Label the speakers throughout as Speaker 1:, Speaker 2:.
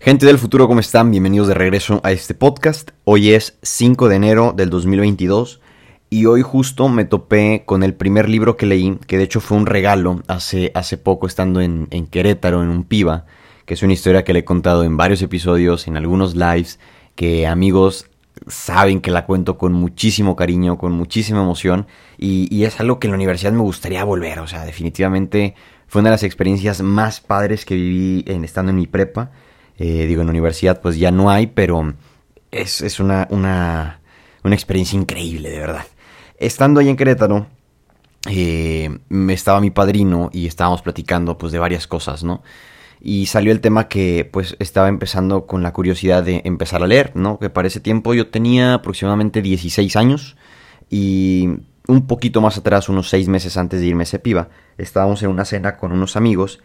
Speaker 1: Gente del futuro, ¿cómo están? Bienvenidos de regreso a este podcast. Hoy es 5 de enero del 2022 y hoy justo me topé con el primer libro que leí, que de hecho fue un regalo hace, hace poco estando en, Querétaro, en un piba, que es una historia que le he contado en varios episodios, en algunos lives, que amigos saben que la cuento con muchísimo cariño, con muchísima emoción y, y, es algo que en la universidad me gustaría volver, o sea, definitivamente fue una de las experiencias más padres que viví en, estando en mi prepa eh, digo, en universidad pues ya no hay, pero es, es una, una, una, experiencia increíble, de verdad. Estando ahí en Querétaro, eh, estaba mi padrino y estábamos platicando pues de varias cosas, ¿no? Y salió el tema que pues estaba empezando con la curiosidad de empezar a leer, ¿no? Que para ese tiempo yo tenía aproximadamente 16 años y un poquito más atrás, unos 6 meses antes de irme a Cepiva, estábamos en una cena con unos amigos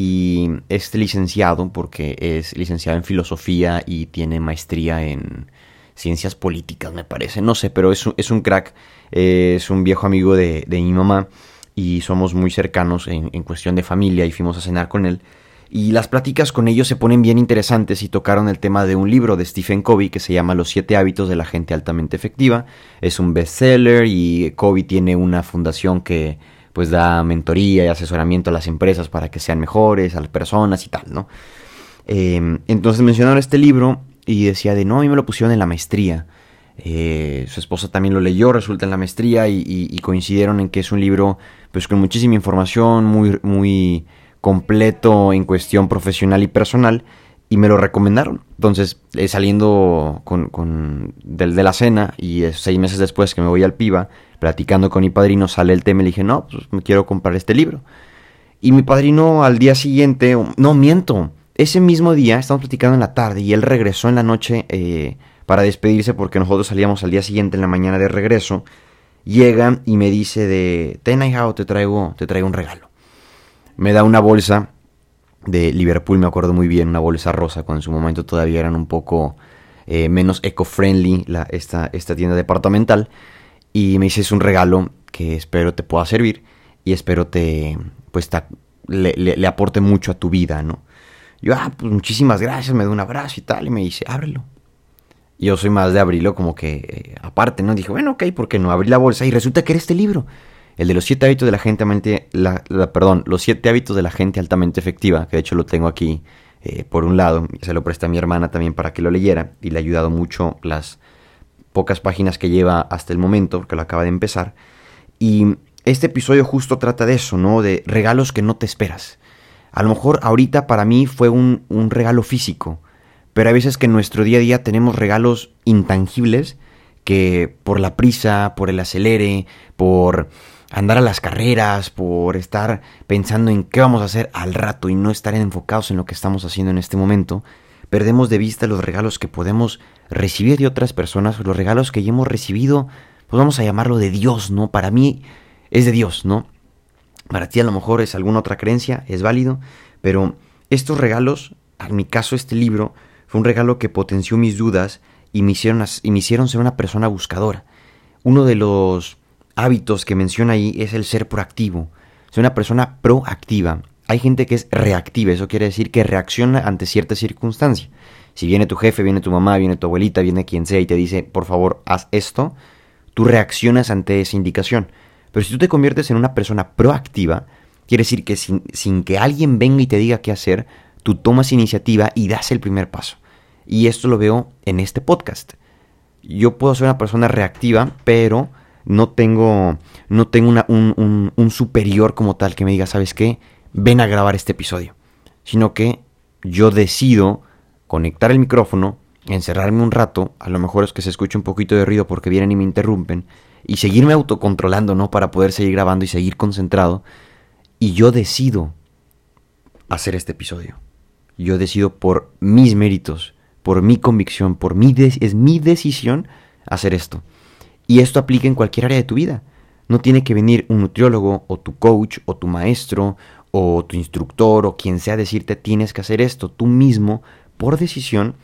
Speaker 1: y este licenciado, porque es licenciado en filosofía y tiene maestría en ciencias políticas, me parece, no sé, pero es, un, es un crack, es un viejo amigo de, de, mi mamá y somos muy cercanos en, en cuestión de familia y fuimos a cenar con él. Y las pláticas con ellos se ponen bien interesantes y tocaron el tema de un libro de Stephen Covey que se llama Los siete hábitos de la gente altamente efectiva. Es un bestseller y Covey tiene una fundación que pues da mentoría y asesoramiento a las empresas para que sean mejores, a las personas y tal, ¿no? Eh, entonces mencionaron este libro y decía de no, a mí me lo pusieron en la maestría. Eh, su esposa también lo leyó, resulta en la maestría y, y, y, coincidieron en que es un libro pues con muchísima información, muy, muy completo en cuestión profesional y personal y me lo recomendaron. Entonces, eh, saliendo con, con de, de, la cena y seis meses después que me voy al PIBA, platicando con mi padrino, sale el tema y le dije, no, pues me quiero comprar este libro. Y mi padrino al día siguiente, no miento, ese mismo día, estamos platicando en la tarde y él regresó en la noche eh, para despedirse porque nosotros salíamos al día siguiente en la mañana de regreso. Llega y me dice de, ten te traigo, te traigo un regalo. Me da una bolsa de Liverpool, me acuerdo muy bien, una bolsa rosa, cuando en su momento todavía eran un poco eh, menos eco-friendly esta, esta tienda departamental y me dice es un regalo que espero te pueda servir y espero te pues le, aporte mucho a tu vida, ¿no? Yo, ah, pues muchísimas gracias, me da un abrazo y tal, y me dice, ábrelo. Yo soy más de abrirlo como que eh, aparte, ¿no? Dije, bueno, ok, ¿por qué no? Abrí la bolsa y resulta que era este libro. El de los siete hábitos de la gente altamente, la, perdón, los siete hábitos de la gente altamente efectiva, que de hecho lo tengo aquí eh, por un lado, se lo presté a mi hermana también para que lo leyera y le ha ayudado mucho las pocas páginas que lleva hasta el momento, porque lo acaba de empezar. Y este episodio justo trata de eso, ¿no? De regalos que no te esperas. A lo mejor ahorita para mí fue un, un regalo físico, pero a veces que en nuestro día a día tenemos regalos intangibles que por la prisa, por el acelere, por andar a las carreras, por estar pensando en qué vamos a hacer al rato y no estar enfocados en lo que estamos haciendo en este momento, perdemos de vista los regalos que podemos recibir de otras personas, los regalos que ya hemos recibido, pues vamos a llamarlo de Dios, ¿no? Para mí es de Dios, ¿no? Para ti a lo mejor es alguna otra creencia, es válido, pero estos regalos, en mi caso este libro, fue un regalo que potenció mis dudas y me hicieron, y me hicieron ser una persona buscadora. Uno de los hábitos que menciona ahí es el ser proactivo, ser una persona proactiva. Hay gente que es reactiva, eso quiere decir que reacciona ante ciertas circunstancias. Si viene tu jefe, viene tu mamá, viene tu abuelita, viene quien sea y te dice, por favor, haz esto, tú reaccionas ante esa indicación. Pero si tú te conviertes en una persona proactiva, quiere decir que sin, sin que alguien venga y te diga qué hacer, tú tomas iniciativa y das el primer paso. Y esto lo veo en este podcast. Yo puedo ser una persona reactiva, pero no tengo, no tengo un, un, un superior como tal que me diga, ¿sabes qué? ven a grabar este episodio, sino que yo decido conectar el micrófono, encerrarme un rato, a lo mejor es que se escuche un poquito de ruido porque vienen y me interrumpen, y seguirme autocontrolando, ¿no? Para poder seguir grabando y seguir concentrado. Y yo decido hacer este episodio. Yo decido por mis méritos, por mi convicción, por mi es mi decisión hacer esto. Y esto aplica en cualquier área de tu vida. No tiene que venir un nutriólogo o tu coach o tu maestro o tu instructor o quien sea decirte tienes que hacer esto, tú mismo, por decisión,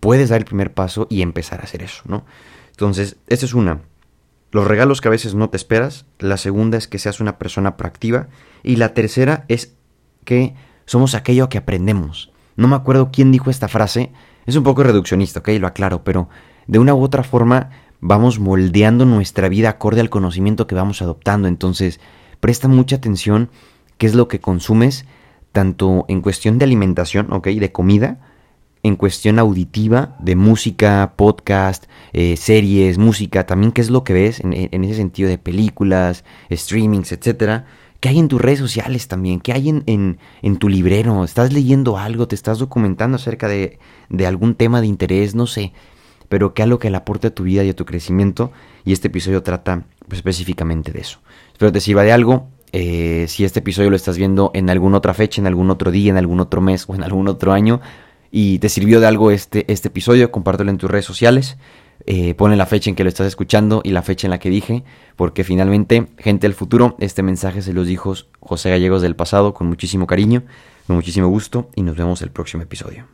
Speaker 1: puedes dar el primer paso y empezar a hacer eso, ¿no? Entonces, esta es una. Los regalos que a veces no te esperas. La segunda es que seas una persona proactiva. Y la tercera es que somos aquello que aprendemos. no me acuerdo quién dijo esta frase, es un poco reduccionista, ok, lo aclaro, pero de una u otra forma vamos moldeando nuestra vida acorde al conocimiento que vamos adoptando. Entonces, presta mucha atención qué es lo que consumes, tanto en cuestión de alimentación, ok, de comida, en cuestión auditiva, de música, podcast, eh, series, música, también qué es lo que ves en, ese sentido de películas, streamings, etcétera. ¿Qué hay en tus redes sociales también? ¿Qué hay en, en, tu librero? ¿Estás leyendo algo? ¿Te estás documentando acerca de, de algún tema de interés? No sé pero que algo que le aporte a tu vida y a tu crecimiento. Y este episodio trata pues, específicamente de eso. Espero te sirva de algo. Eh, si este episodio lo estás viendo en alguna otra fecha, en algún otro día, en algún otro mes o en algún otro año y te sirvió de algo este, este episodio, compártelo en tus redes sociales. Eh, pone la fecha en que lo estás escuchando y la fecha en la que dije, porque finalmente, gente del futuro, este mensaje se los dijo José Gallegos del pasado con muchísimo cariño, con muchísimo gusto y nos vemos el próximo episodio.